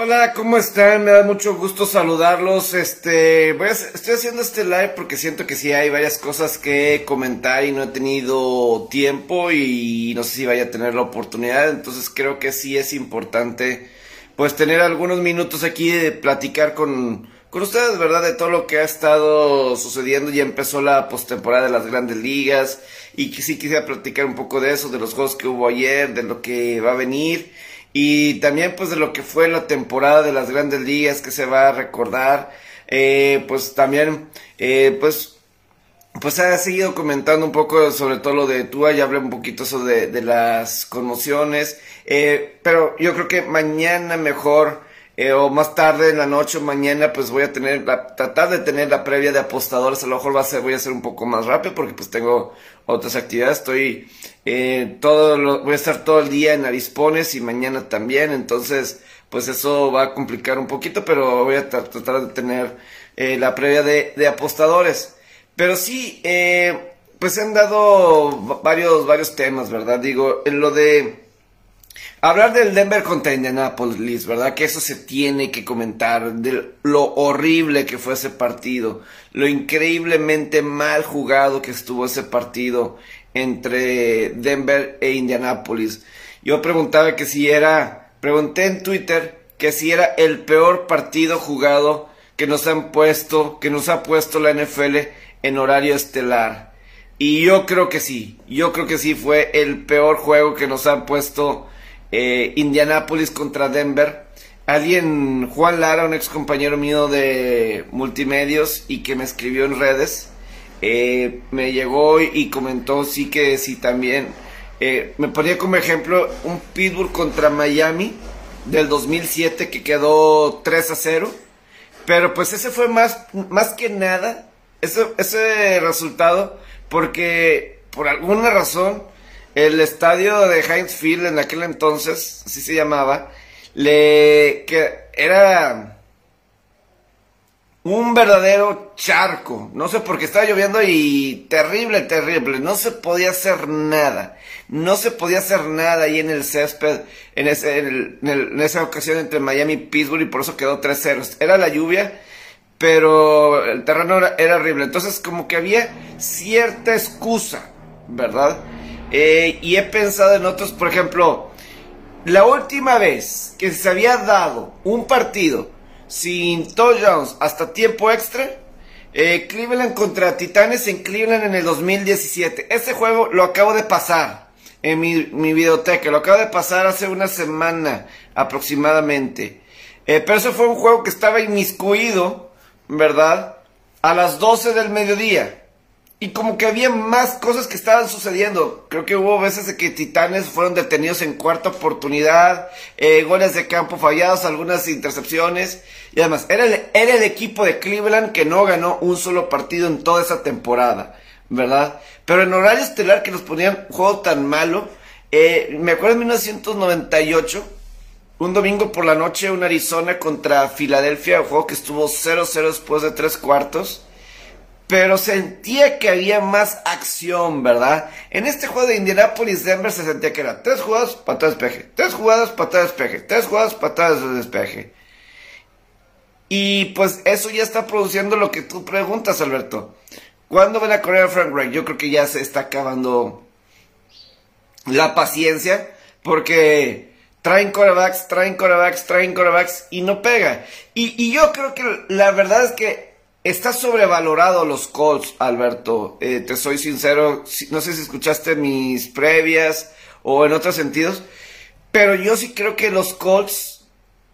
Hola, ¿cómo están? Me da mucho gusto saludarlos. Este, voy a, estoy haciendo este live porque siento que sí hay varias cosas que comentar y no he tenido tiempo y no sé si vaya a tener la oportunidad. Entonces creo que sí es importante, pues, tener algunos minutos aquí de platicar con, con ustedes, ¿verdad? De todo lo que ha estado sucediendo. Ya empezó la postemporada de las grandes ligas y que sí quisiera platicar un poco de eso, de los juegos que hubo ayer, de lo que va a venir y también pues de lo que fue la temporada de las grandes ligas que se va a recordar eh, pues también eh, pues pues ha seguido comentando un poco sobre todo lo de Tua, ya hablé un poquito sobre de, las conmociones, eh, pero yo creo que mañana mejor eh, o más tarde en la noche o mañana pues voy a tener la, tratar de tener la previa de apostadores. A lo mejor va a ser voy a ser un poco más rápido porque pues tengo otras actividades. Estoy eh, todo lo, voy a estar todo el día en Arispones y mañana también. Entonces pues eso va a complicar un poquito pero voy a tratar de tener eh, la previa de, de, apostadores. Pero sí eh, pues se han dado varios varios temas verdad digo en lo de Hablar del Denver contra Indianapolis, ¿verdad? Que eso se tiene que comentar, de lo horrible que fue ese partido, lo increíblemente mal jugado que estuvo ese partido entre Denver e Indianapolis. Yo preguntaba que si era, pregunté en Twitter que si era el peor partido jugado que nos han puesto, que nos ha puesto la NFL en horario estelar. Y yo creo que sí, yo creo que sí fue el peor juego que nos han puesto eh, Indianapolis contra Denver. Alguien, Juan Lara, un ex compañero mío de multimedios y que me escribió en redes, eh, me llegó y comentó sí que sí también. Eh, me ponía como ejemplo un Pittsburgh contra Miami del 2007 que quedó 3 a 0. Pero pues ese fue más, más que nada, ese, ese resultado, porque por alguna razón el estadio de Heinz Field en aquel entonces, así se llamaba, le que era un verdadero charco. No sé por qué estaba lloviendo y terrible, terrible. No se podía hacer nada. No se podía hacer nada ahí en el césped en, ese, en, esa ocasión entre Miami y Pittsburgh y por eso quedó 3-0. Era la lluvia, pero el terreno era, era horrible. Entonces como que había cierta excusa, ¿verdad? Eh, y he pensado en otros, por ejemplo, la última vez que se había dado un partido sin touchdowns hasta tiempo extra, eh, Cleveland contra Titanes en Cleveland en el 2017. Ese juego lo acabo de pasar en mi, mi videoteca, lo acabo de pasar hace una semana aproximadamente. Eh, pero ese fue un juego que estaba inmiscuido, ¿verdad? A las 12 del mediodía. Y como que había más cosas que estaban sucediendo. Creo que hubo veces de que Titanes fueron detenidos en cuarta oportunidad, eh, goles de campo fallados, algunas intercepciones. Y además, era el, equipo de Cleveland que no ganó un solo partido en toda esa temporada, ¿verdad? Pero en horario estelar que nos ponían juego tan malo, eh, me acuerdo en 1998, un domingo por la noche, un Arizona contra Filadelfia, un juego que estuvo 0-0 después de tres cuartos pero sentía que había más acción, ¿verdad? En este juego de Indianapolis-Denver se sentía que era tres jugadas, patadas, despeje, tres jugadas, patadas, despeje, tres jugadas, patadas de despeje. Y pues eso ya está produciendo lo que tú preguntas, Alberto. ¿Cuándo van a correr a Frank Reich? Yo creo que ya se está acabando la paciencia, porque traen corebacks, traen corebacks, traen corebacks y no pega. Y, y yo creo que la verdad es que Está sobrevalorado los Colts, Alberto. Eh, te soy sincero, no sé si escuchaste mis previas o en otros sentidos, pero yo sí creo que los Colts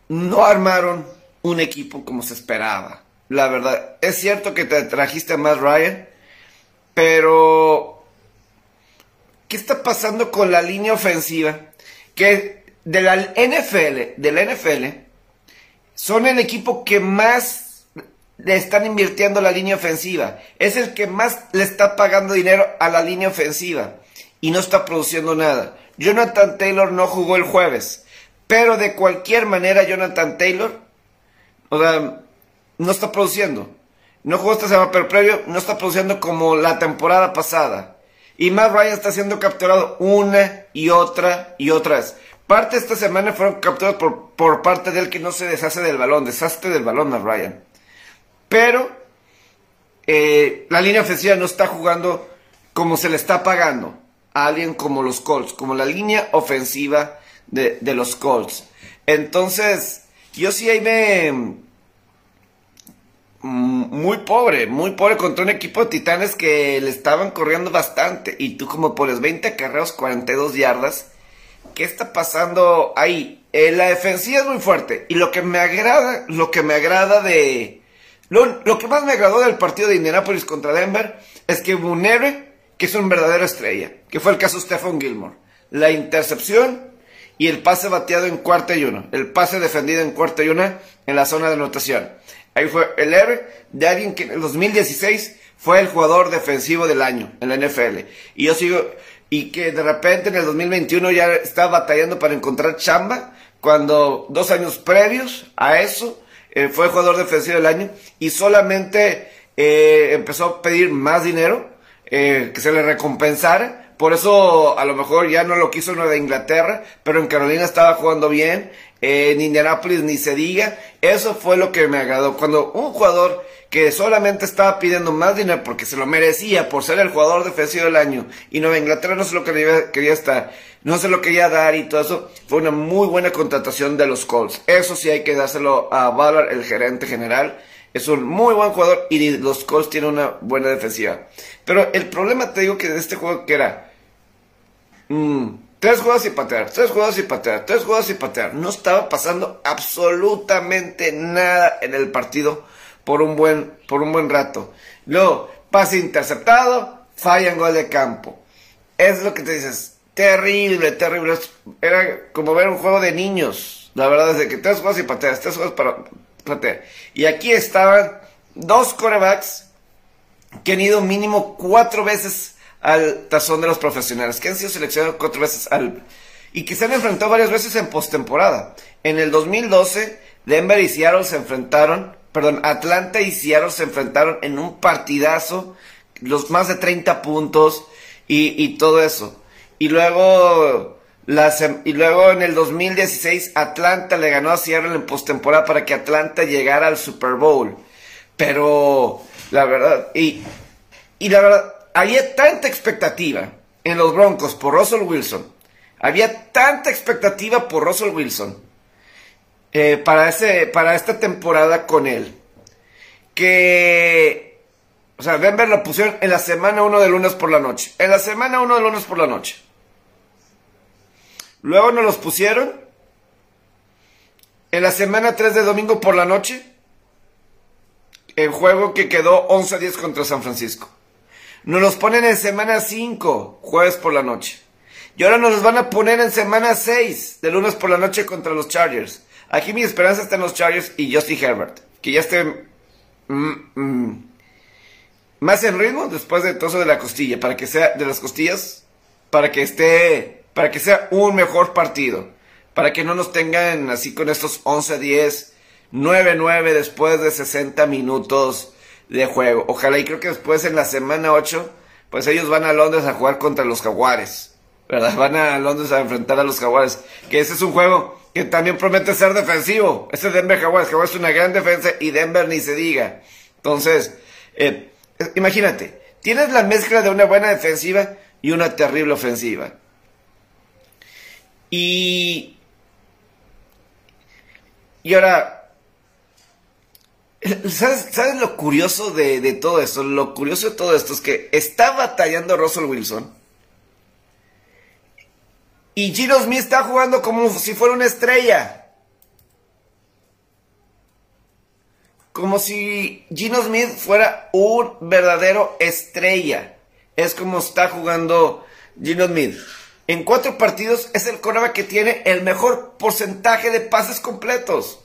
no armaron un equipo como se esperaba. La verdad, es cierto que te trajiste a Matt Ryan, pero ¿qué está pasando con la línea ofensiva? Que NFL, de la NFL, son el equipo que más le están invirtiendo la línea ofensiva. Es el que más le está pagando dinero a la línea ofensiva y no está produciendo nada. Jonathan Taylor no jugó el jueves, pero de cualquier manera Jonathan Taylor, o sea, no está produciendo. No jugó esta semana, pero previo no está produciendo como la temporada pasada. Y Matt Ryan está siendo capturado una y otra y otra vez. parte de esta semana fueron capturados por, por parte de él que no se deshace del balón, deshace del balón a Ryan. Pero eh, la línea ofensiva no está jugando como se le está pagando a alguien como los Colts, como la línea ofensiva de, de los Colts. Entonces, yo sí ahí me... Muy pobre, muy pobre contra un equipo de titanes que le estaban corriendo bastante. Y tú como pones 20 carreos, 42 yardas. ¿Qué está pasando ahí? Eh, la defensiva es muy fuerte. Y lo que me agrada, lo que me agrada de... Lo, que más me agradó del partido de Indianapolis contra Denver es que héroe que es un verdadero estrella. Que fue el caso de Stephen Gilmore. La intercepción y el pase bateado en cuarta y uno. El pase defendido en cuarta y una en la zona de anotación. Ahí fue el héroe de alguien que en el 2016 fue el jugador defensivo del año en la NFL. Y yo sigo, y que de repente en el 2021 ya está batallando para encontrar chamba, cuando dos años previos a eso eh, fue jugador defensivo del año y solamente eh, empezó a pedir más dinero, eh, que se le recompensara por eso a lo mejor ya no lo quiso en Nueva Inglaterra, pero en Carolina estaba jugando bien, en Indianapolis ni se diga. Eso fue lo que me agradó. Cuando un jugador que solamente estaba pidiendo más dinero porque se lo merecía por ser el jugador defensivo del año y Nueva Inglaterra no se lo quería, quería estar, no se lo quería dar y todo eso, fue una muy buena contratación de los Colts. Eso sí hay que dárselo a Ballard, el gerente general. Es un muy buen jugador y los Colts tienen una buena defensiva. Pero el problema te digo que de este juego que era mm, tres jugadas y patear, tres jugadas y patear, tres jugadas y patear. No estaba pasando absolutamente nada en el partido por un buen, por un buen rato. Luego, pase interceptado, falla en gol de campo. Es lo que te dices. Terrible, terrible. Era como ver un juego de niños. La verdad es de que tres jugadas y pateas, tres jugadas para y aquí estaban dos corebacks que han ido mínimo cuatro veces al tazón de los profesionales, que han sido seleccionados cuatro veces al... Y que se han enfrentado varias veces en postemporada. En el 2012, Denver y Seattle se enfrentaron, perdón, Atlanta y Seattle se enfrentaron en un partidazo, los más de 30 puntos y, todo eso. Y luego y luego en el 2016 Atlanta le ganó a Seattle en postemporada para que Atlanta llegara al Super Bowl. Pero la verdad, y, y la verdad, había tanta expectativa en los Broncos por Russell Wilson. Había tanta expectativa por Russell Wilson eh, para, ese, para esta temporada con él. Que, o sea, Denver lo pusieron en la semana 1 de lunes por la noche. En la semana 1 de lunes por la noche. Luego nos los pusieron en la semana 3 de domingo por la noche. El juego que quedó 11 a 10 contra San Francisco. Nos los ponen en semana 5, jueves por la noche. Y ahora nos los van a poner en semana 6, de lunes por la noche contra los Chargers. Aquí mi esperanza está en los Chargers y Justin Herbert. Que ya esté mm, mm, más en ritmo después de todo eso de la costilla. Para que sea de las costillas. Para que esté para que sea un mejor partido, para que no nos tengan así con estos 11-10, 9-9 después de 60 minutos de juego. Ojalá y creo que después en la semana 8, pues ellos van a Londres a jugar contra los Jaguares, ¿verdad? Van a Londres a enfrentar a los Jaguares, que ese es un juego que también promete ser defensivo. Ese Denver Jaguares, Jaguares es una gran defensa y Denver ni se diga. Entonces, eh, imagínate, tienes la mezcla de una buena defensiva y una terrible ofensiva. Y, y ahora, ¿sabes, lo curioso de, todo esto? Lo curioso de todo esto es que está batallando Russell Wilson. Y Gino Smith está jugando como si fuera una estrella. Como si Gino Smith fuera un verdadero estrella. Es como está jugando Gino Smith. En cuatro partidos es el coreback que tiene el mejor porcentaje de pases completos.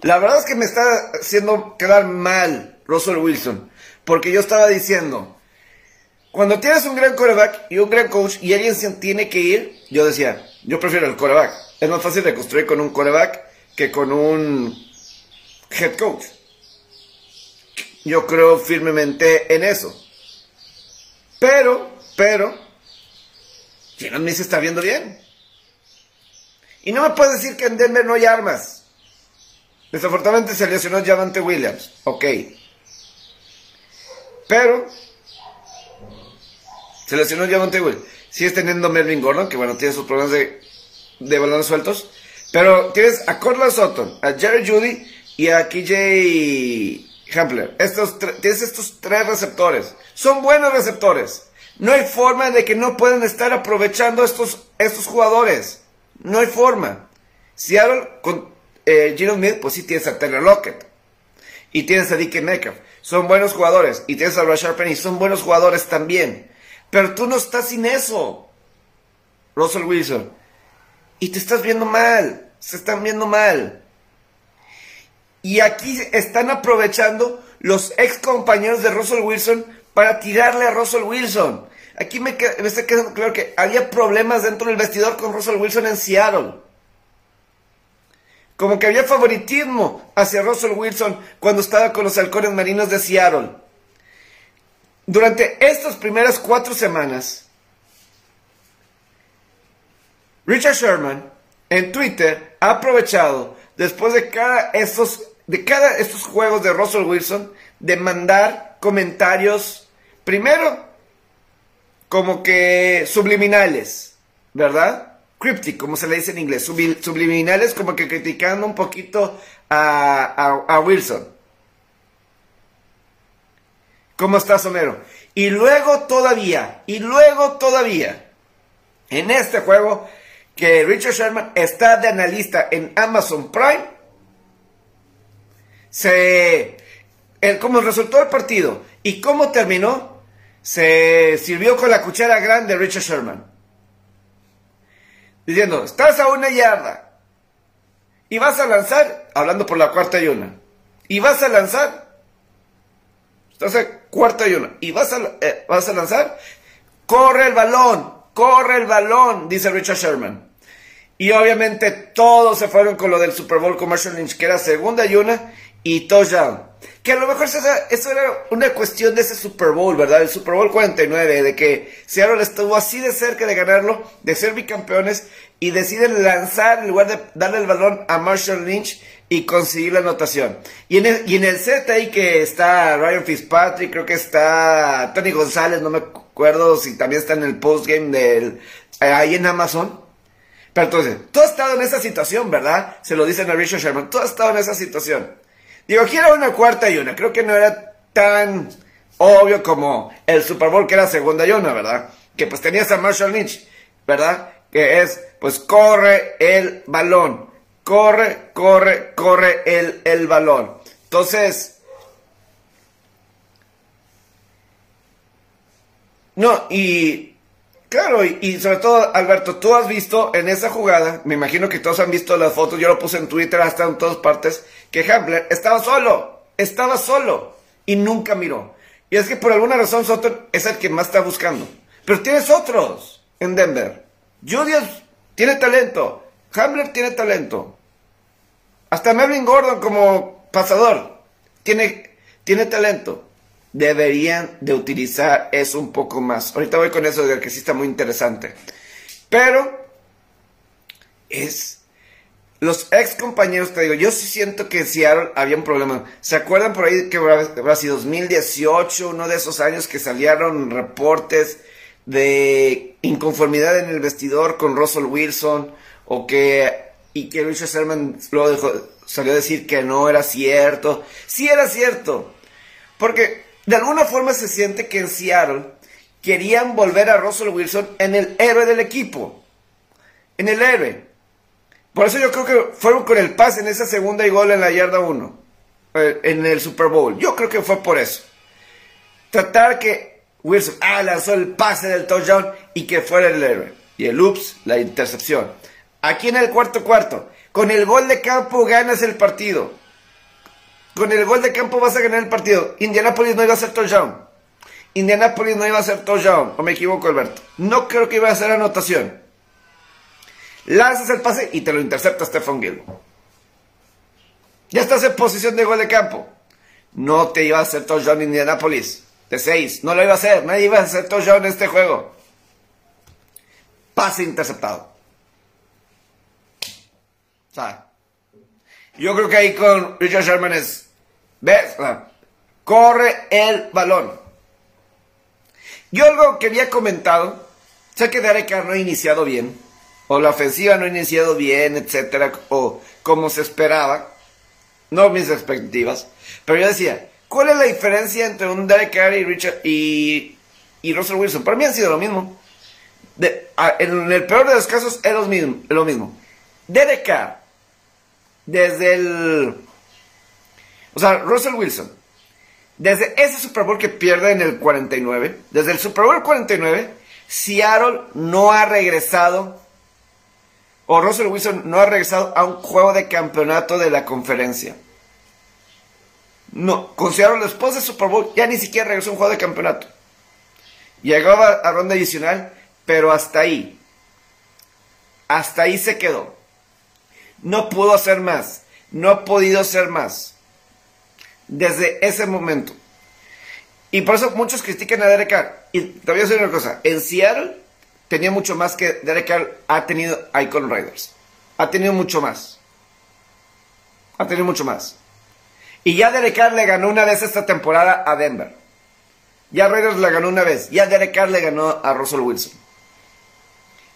La verdad es que me está haciendo quedar mal Russell Wilson. Porque yo estaba diciendo, cuando tienes un gran coreback y un gran coach y alguien se tiene que ir, yo decía, yo prefiero el coreback. Es más fácil de construir con un coreback que con un head coach. Yo creo firmemente en eso. Pero, pero, Smith se está viendo bien. Y no me puedes decir que en Denver no hay armas. Desafortunadamente se lesionó Javante Williams. Ok. Pero se lesionó Javante Williams. Sigues teniendo Melvin Gordon, que bueno, tiene sus problemas de, de balones sueltos. Pero tienes a Cortland Sutton, a Jerry Judy y a KJ Hampler. Estos tienes estos tres receptores. Son buenos receptores. No hay forma de que no puedan estar aprovechando estos, estos jugadores. No hay forma. Seattle con eh, Gino Smith, pues sí tienes a Taylor Lockett. Y tienes a Dickie Metcalf. Son buenos jugadores. Y tienes a Rashard Penny. Son buenos jugadores también. Pero tú no estás sin eso. Russell Wilson. Y te estás viendo mal. Se están viendo mal. Y aquí están aprovechando los ex compañeros de Russell Wilson para tirarle a Russell Wilson. Aquí me, me está quedando claro que había problemas dentro del vestidor con Russell Wilson en Seattle. Como que había favoritismo hacia Russell Wilson cuando estaba con los halcones marinos de Seattle. Durante estas primeras cuatro semanas, Richard Sherman en Twitter ha aprovechado, después de cada estos, de cada estos juegos de Russell Wilson, de mandar comentarios, primero, como que subliminales, ¿verdad? Cryptic, como se le dice en inglés, subliminales, como que criticando un poquito a, a, Wilson. ¿Cómo estás, Homero? Y luego todavía, y luego todavía, en este juego, que Richard Sherman está de analista en Amazon Prime, se, el, como resultó el partido y cómo terminó, se sirvió con la cuchara grande Richard Sherman. Diciendo, estás a una yarda y vas a lanzar, hablando por la cuarta y una, y vas a lanzar, a cuarta y una, y vas a, eh, vas a lanzar, corre el balón, corre el balón, dice Richard Sherman. Y obviamente todos se fueron con lo del Super Bowl Commercial Lynch, que era segunda y una, y touchdown. Que a lo mejor eso era una cuestión de ese Super Bowl, ¿verdad? El Super Bowl 49, de que Seattle estuvo así de cerca de ganarlo, de ser bicampeones, y deciden lanzar en lugar de darle el balón a Marshall Lynch y conseguir la anotación. Y en el, y en el set ahí que está Ryan Fitzpatrick, creo que está Tony González, no me acuerdo si también está en el postgame del, ahí en Amazon. Pero entonces, tú has estado en esa situación, ¿verdad? Se lo dicen a Richard Sherman, tú has estado en esa situación. Digo, aquí era una cuarta y una, creo que no era tan obvio como el Super Bowl que era segunda y una, ¿verdad? Que pues tenías a Marshall Lynch, ¿verdad? Que es, pues corre el balón, corre, corre, corre el, el balón. Entonces, no, y Claro, y, sobre todo, Alberto, tú has visto en esa jugada, me imagino que todos han visto las fotos, yo lo puse en Twitter hasta en todas partes, que Hambler estaba solo, estaba solo y nunca miró. Y es que por alguna razón Soto es el que más está buscando. Pero tienes otros en Denver. Julius tiene talento, Hambler tiene talento. Hasta Melvin Gordon como pasador tiene, tiene talento deberían de utilizar eso un poco más. Ahorita voy con eso de que sí está muy interesante. Pero es los ex compañeros, te digo, yo sí siento que en Seattle había un problema. ¿Se acuerdan por ahí que habrá sido 2018, uno de esos años que salieron reportes de inconformidad en el vestidor con Russell Wilson o que y que Richard Sherman luego salió a decir que no era cierto. Sí era cierto. Porque de alguna forma se siente que en Seattle querían volver a Russell Wilson en el héroe del equipo. En el héroe. Por eso yo creo que fueron con el pase en esa segunda y gol en la yarda 1. Eh, en el Super Bowl. Yo creo que fue por eso. Tratar que Wilson ah, lanzó el pase del touchdown y que fuera el héroe. Y el ups, la intercepción. Aquí en el cuarto cuarto. Con el gol de campo ganas el partido. Con el gol de campo vas a ganar el partido. Indianapolis no iba a ser touchdown. Indianapolis no iba a ser touchdown. O me equivoco, Alberto. No creo que iba a ser anotación. Lanzas el pase y te lo intercepta Stephen Gill. Ya estás en posición de gol de campo. No te iba a hacer touchdown Indianapolis. De 6. No lo iba a hacer. Nadie iba a hacer touchdown en este juego. Pase interceptado. Sea, yo creo que ahí con Richard Sherman es, ¿ves? corre el balón. Yo algo que había comentado, sé que Derek Carr no ha iniciado bien, o la ofensiva no ha iniciado bien, etcétera, o como se esperaba, no mis expectativas, pero yo decía, ¿cuál es la diferencia entre un Derek Carr y Richard y, y Russell Wilson? Para mí han sido lo mismo. en el peor de los casos es lo mismo. Lo mismo. Derek desde el... O sea, Russell Wilson, desde ese Super Bowl que pierde en el 49, desde el Super Bowl 49, Seattle no ha regresado, o Russell Wilson no ha regresado a un juego de campeonato de la conferencia. No, con Seattle después del Super Bowl ya ni siquiera regresó a un juego de campeonato. Llegaba a ronda adicional, pero hasta ahí. Hasta ahí se quedó. No pudo hacer más. No ha podido hacer más desde ese momento. Y por eso muchos critican a Derek Carr. Y a decir una cosa. En Seattle tenía mucho más que Derek Carr ha tenido Icon Riders. Ha tenido mucho más. Ha tenido mucho más. Y ya Derek Carr le ganó una vez esta temporada a Denver. Ya Raiders le ganó una vez. Ya Derek Carr le ganó a Russell Wilson.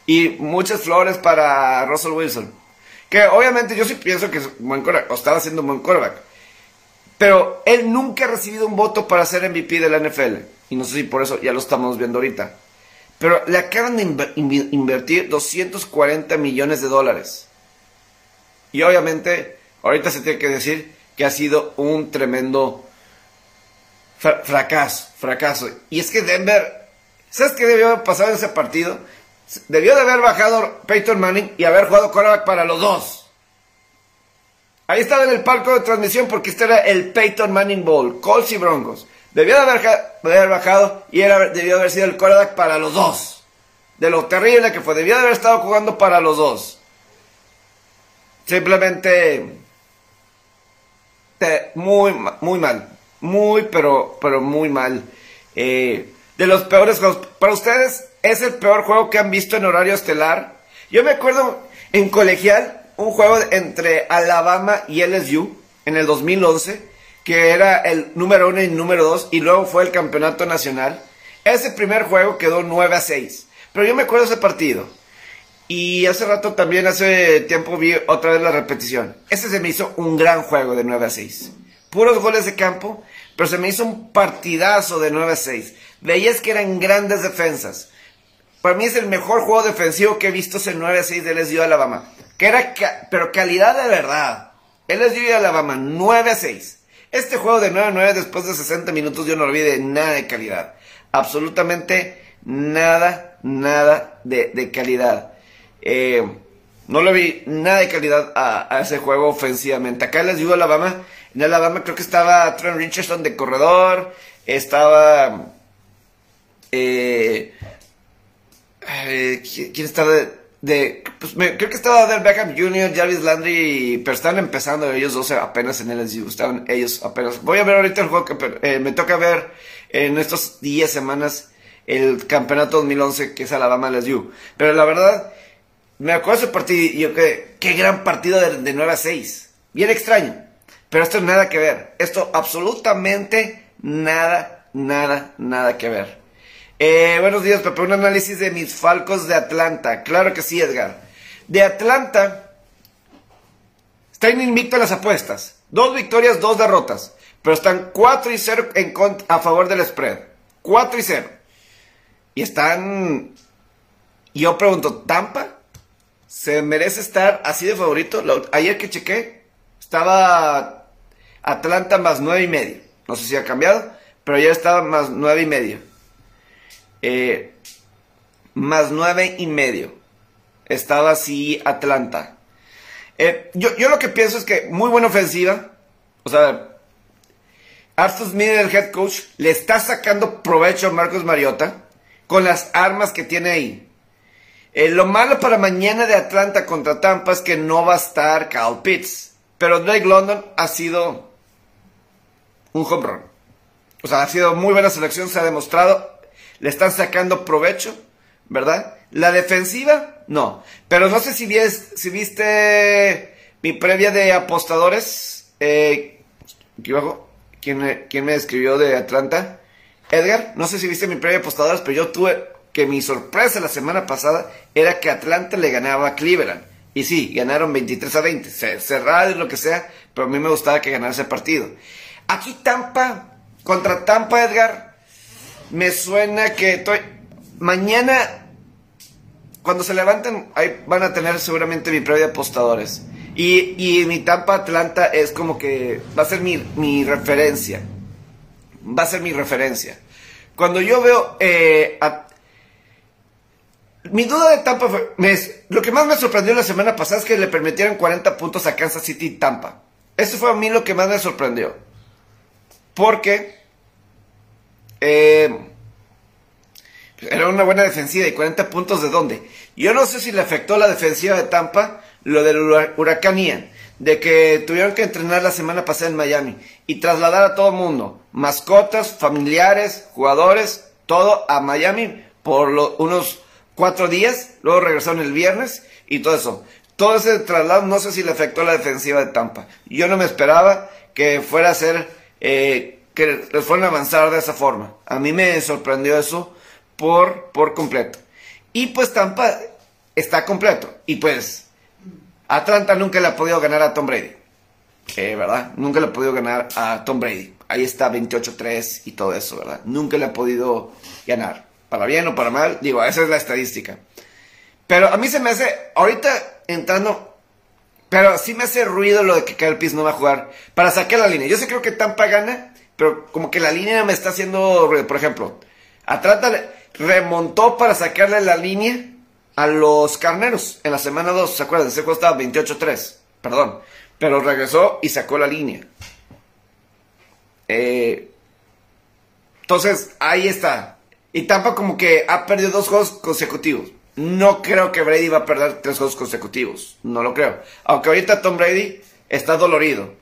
Y muchas flores para Russell Wilson. Que obviamente yo sí pienso que es un buen O estaba haciendo un buen quarterback. Pero él nunca ha recibido un voto para ser MVP de la NFL. Y no sé si por eso ya lo estamos viendo ahorita. Pero le acaban de invertir 240 millones de dólares. Y obviamente, ahorita se tiene que decir que ha sido un tremendo fracaso, fracaso. Y es que Denver, ¿sabes qué debió haber pasado en ese partido? Debió de haber bajado Peyton Manning y haber jugado quarterback para los dos. Ahí estaba en el palco de transmisión porque este era el Peyton Manning Bowl, Colts y Broncos. Debió de haber, bajado y era, debió haber sido el quarterback para los dos. De lo terrible que fue, debió de haber estado jugando para los dos. Simplemente muy, muy mal. Muy, pero, pero muy mal. Eh, de los peores juegos. Para ustedes, ¿es el peor juego que han visto en horario estelar? Yo me acuerdo en colegial, un juego entre Alabama y LSU en el 2011, que era el número uno y número dos, y luego fue el campeonato nacional. Ese primer juego quedó 9 a 6. Pero yo me acuerdo ese partido. Y hace rato también, hace tiempo, vi otra vez la repetición. Ese se me hizo un gran juego de 9 a 6. Puros goles de campo, pero se me hizo un partidazo de 9 a 6. Veías que eran grandes defensas. Para mí es el mejor juego defensivo que he visto ese 9 a 6 de LSU Alabama. Que era, pero calidad de verdad. LSU Alabama, 9 a 6. Este juego de 9 a 9 después de 60 minutos yo no lo vi de nada de calidad. Absolutamente nada, nada de, calidad. Eh, no lo vi nada de calidad a, ese juego ofensivamente. Acá les Alabama. En Alabama creo que estaba Trent Richardson de corredor. Estaba. Eh, eh, ¿Quién estaba de.? pues creo que estaba Del Beckham Jr., Jarvis Landry, pero están empezando ellos dos apenas en LSU, estaban ellos apenas. Voy a ver ahorita el juego que eh, me toca ver en estos 10 semanas el campeonato 2011 que es Alabama LSU. Pero la verdad, me acuerdo ese partido y yo que qué gran partido de, de 9 a 6. Bien extraño. Pero esto nada que ver. Esto absolutamente nada, nada, nada que ver. Eh, buenos días, Pepe. Un análisis de mis Falcos de Atlanta. Claro que sí, Edgar. De Atlanta, están invictos las apuestas. Dos victorias, dos derrotas. Pero están 4 y 0 en a favor del spread. 4 y 0. Y están. Yo pregunto, ¿Tampa? ¿Se merece estar así de favorito? Ayer que chequé, estaba Atlanta más 9 y medio. No sé si ha cambiado, pero ayer estaba más 9 y medio. Eh, más nueve y medio. Estaba así Atlanta. Eh, yo, lo que pienso es que muy buena ofensiva. O sea, Arthur Smith, el head coach, le está sacando provecho a Marcos Mariota con las armas que tiene ahí. Eh, lo malo para mañana de Atlanta contra Tampa es que no va a estar Kyle Pitts. Pero Drake London ha sido un home run. O sea, ha sido muy buena selección, se ha demostrado le están sacando provecho, ¿verdad? La defensiva, no. Pero no sé si, si viste mi previa de apostadores. Eh, aquí abajo, ¿quién, ¿quién me escribió de Atlanta? Edgar, no sé si viste mi previa de apostadores, pero yo tuve que mi sorpresa la semana pasada era que Atlanta le ganaba a Cleveland. Y sí, ganaron 23 a 20, cerrado y lo que sea, pero a mí me gustaba que ganara ese partido. Aquí Tampa, contra Tampa Edgar, me suena que estoy... Mañana, cuando se levanten, ahí van a tener seguramente mi previa de apostadores. Y, y mi Tampa Atlanta es como que va a ser mi, mi referencia. Va a ser mi referencia. Cuando yo veo eh, a, mi duda de Tampa fue, lo que más me sorprendió la semana pasada es que le permitieron 40 puntos a Kansas City y Tampa. Eso fue a mí lo que más me sorprendió. Porque eh, era una buena defensiva y 40 puntos de dónde. Yo no sé si le afectó la defensiva de Tampa lo del huracán de que tuvieron que entrenar la semana pasada en Miami y trasladar a todo el mundo, mascotas, familiares, jugadores, todo a Miami por unos cuatro días, luego regresaron el viernes y todo eso. Todo ese traslado no sé si le afectó a la defensiva de Tampa. Yo no me esperaba que fuera a ser, eh, que les fueran a avanzar de esa forma. A mí me sorprendió eso por, por completo. Y pues Tampa está completo. Y pues Atlanta nunca le ha podido ganar a Tom Brady. Eh, ¿Verdad? Nunca le ha podido ganar a Tom Brady. Ahí está 28-3 y todo eso, ¿verdad? Nunca le ha podido ganar para bien o para mal, digo, esa es la estadística. Pero a mí se me hace, ahorita entrando, pero sí me hace ruido lo de que Kyle Pitts no va a jugar para sacar la línea. Yo sí creo que Tampa gana, pero como que la línea me está haciendo. Por ejemplo, Atlanta remontó para sacarle la línea a los carneros en la semana 2. ¿Se acuerdan? Juego estaba 28-3, perdón. Pero regresó y sacó la línea. Eh, entonces, ahí está. Y Tampa como que ha perdido dos juegos consecutivos. No creo que Brady va a perder tres juegos consecutivos. No lo creo. Aunque ahorita Tom Brady está dolorido.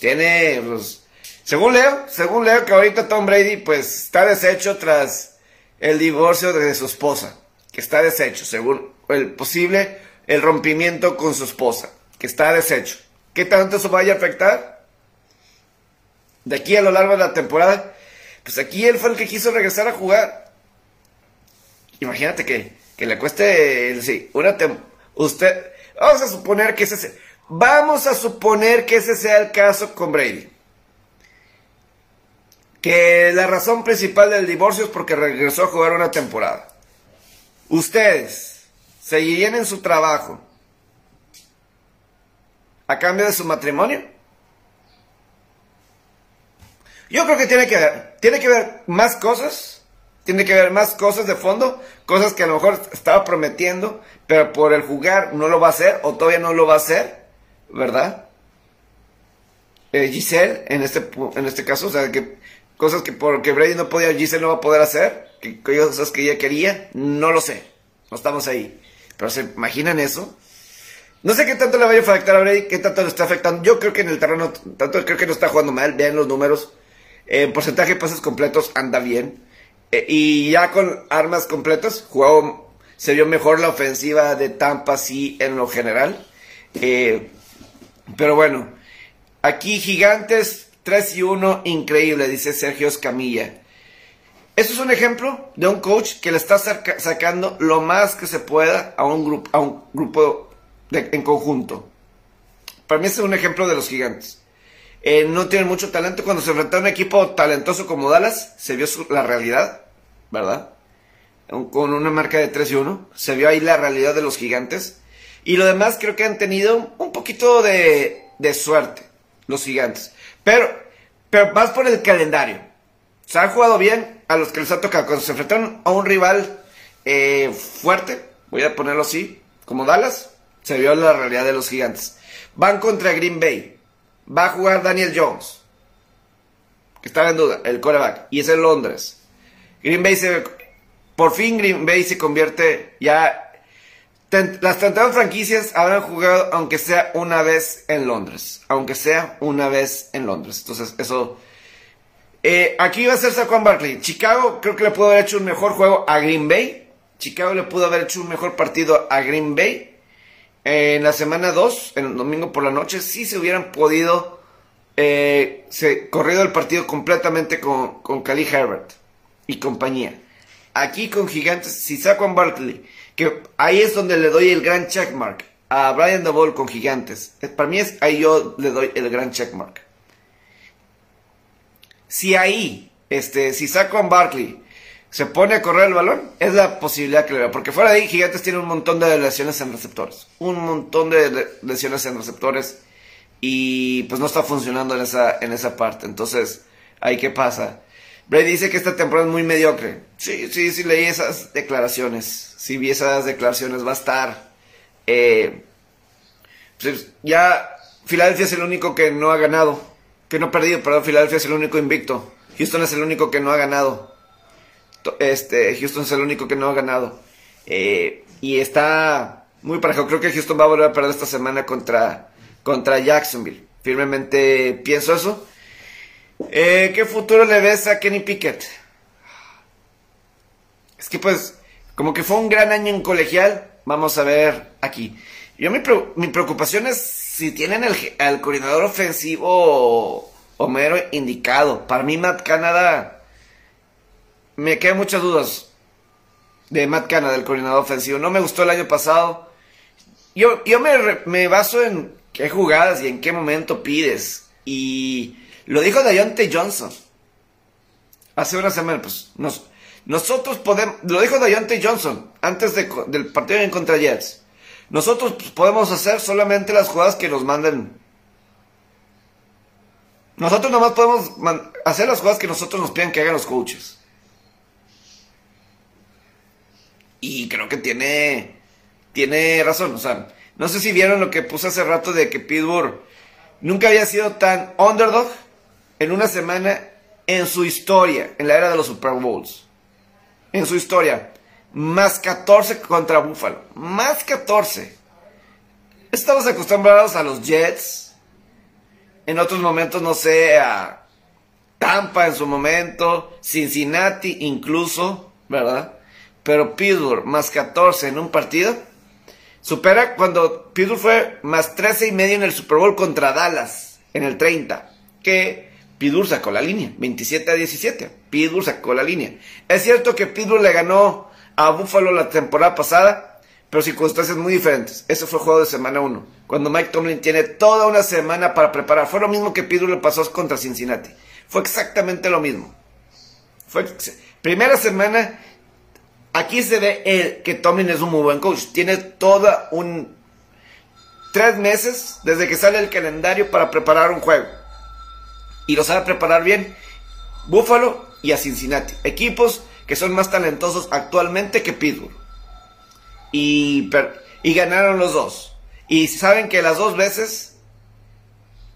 Tiene, pues, según Leo, según Leo que ahorita Tom Brady pues está deshecho tras el divorcio de su esposa. Que está deshecho, según el posible, el rompimiento con su esposa. Que está deshecho. ¿Qué tanto eso vaya a afectar? De aquí a lo largo de la temporada. Pues aquí él fue el que quiso regresar a jugar. Imagínate que, le cueste, sí, una usted, vamos a suponer que ese, vamos a suponer que ese sea el caso con Brady. Que la razón principal del divorcio es porque regresó a jugar una temporada. Ustedes seguirían en su trabajo a cambio de su matrimonio. Yo creo que tiene que ver, tiene que ver más cosas tiene que ver más cosas de fondo, cosas que a lo mejor estaba prometiendo, pero por el jugar no lo va a hacer o todavía no lo va a hacer, ¿verdad? Eh, Giselle, en este, en este caso, o sea, que cosas que porque Brady no podía, Giselle no va a poder hacer, que cosas que ella quería, no lo sé, no estamos ahí. Pero se imaginan eso. No sé qué tanto le vaya a afectar a Brady, qué tanto le está afectando. Yo creo que en el terreno, tanto creo que no está jugando mal, vean los números. En porcentaje de pases completos anda bien. Eh, y ya con armas completas, jugó, se vio mejor la ofensiva de Tampa, sí, en lo general. Eh, pero bueno, aquí Gigantes 3 y 1, increíble, dice Sergio Escamilla. Eso es un ejemplo de un coach que le está sacando lo más que se pueda a un grupo, a un grupo en conjunto. Para mí es un ejemplo de los gigantes. Eh, no tienen mucho talento. Cuando se enfrentó a un equipo talentoso como Dallas, se vio la realidad, ¿verdad? Con una marca de 3 y 1. Se vio ahí la realidad de los gigantes. Y lo demás creo que han tenido un poquito de, suerte, los gigantes. Pero, pero más por el calendario. Se han jugado bien a los que les ha tocado. Cuando se enfrentaron a un rival eh, fuerte, voy a ponerlo así, como Dallas, se vio la realidad de los gigantes. Van contra Green Bay va a jugar Daniel Jones, que estaba en duda, el coreback, y es en Londres. Green Bay se, por fin Green Bay se convierte ya, las 32 franquicias habrán jugado aunque sea una vez en Londres, aunque sea una vez en Londres. Entonces eso, eh, aquí va a ser Saquon Barkley. Chicago creo que le pudo haber hecho un mejor juego a Green Bay. Chicago le pudo haber hecho un mejor partido a Green Bay. en la semana 2, en el domingo por la noche, sí se hubieran podido eh, se, corrido el partido completamente con, con Khalil Herbert y compañía. Aquí con Gigantes, si saco a Barkley, que ahí es donde le doy el gran checkmark a Brian Dabol con Gigantes. Para mí es ahí yo le doy el gran checkmark. Si ahí, este, si saco a Barkley se pone a correr el balón, es la posibilidad que le veo. Porque fuera de ahí, Gigantes tiene un montón de lesiones en receptores. Un montón de lesiones en receptores. Y pues no está funcionando en esa, en esa parte. Entonces, ahí qué pasa. Brady dice que esta temporada es muy mediocre. Sí, sí, sí leí esas declaraciones. Sí vi esas declaraciones. Va a estar. Eh, pues ya Filadelfia es el único que no ha ganado. Que no ha perdido, perdón. Filadelfia es el único invicto. Houston es el único que no ha ganado. Este, Houston es el único que no ha ganado. Eh, y está muy parejo. Creo que Houston va a volver a perder esta semana contra, contra Jacksonville. Firmemente pienso eso. Eh, ¿Qué futuro le ves a Kenny Pickett? Es que pues, como que fue un gran año en colegial, vamos a ver aquí. Yo mi, mi preocupación es si tienen el, al coordinador ofensivo Homero indicado. Para mí Matt Canada me quedan muchas dudas de Matt Canada, del coordinador ofensivo. No me gustó el año pasado. Yo, yo me, me baso en qué jugadas y en qué momento pides. Y lo dijo Dayonte Johnson. Hace una semana, pues, nos, nosotros podemos, lo dijo Dayonte Johnson antes del partido en contra Jets. Nosotros pues, podemos hacer solamente las jugadas que nos manden. Nosotros nomás podemos hacer las jugadas que nosotros nos pidan que hagan los coaches. Y creo que tiene, tiene razón. O sea, no sé si vieron lo que puse hace rato de que Pittsburgh nunca había sido tan underdog en una semana en su historia, en la era de los Super Bowls. En su historia. Más 14 contra Buffalo. Más 14. Estamos acostumbrados a los Jets. En otros momentos, no sé, a Tampa en su momento. Cincinnati incluso, ¿verdad? Pero Pittsburgh más 14 en un partido. Supera cuando Pittsburgh fue más 13 y medio en el Super Bowl contra Dallas en el 30. Que Pittsburgh sacó la línea, 27 a 17. Pittsburgh sacó la línea. Es cierto que Pittsburgh le ganó a Buffalo la temporada pasada, pero circunstancias muy diferentes. Ese fue juego de semana 1, cuando Mike Tomlin tiene toda una semana para preparar. Fue lo mismo que Pittsburgh le pasó contra Cincinnati. Fue exactamente lo mismo. Fue primera semana. Aquí se ve el, que Tomlin es un muy buen coach. Tiene toda un tres meses desde que sale el calendario para preparar un juego y lo sabe preparar bien. Buffalo y a Cincinnati. Equipos que son más talentosos actualmente que Pittsburgh. Y, ganaron los dos. Y saben que las dos veces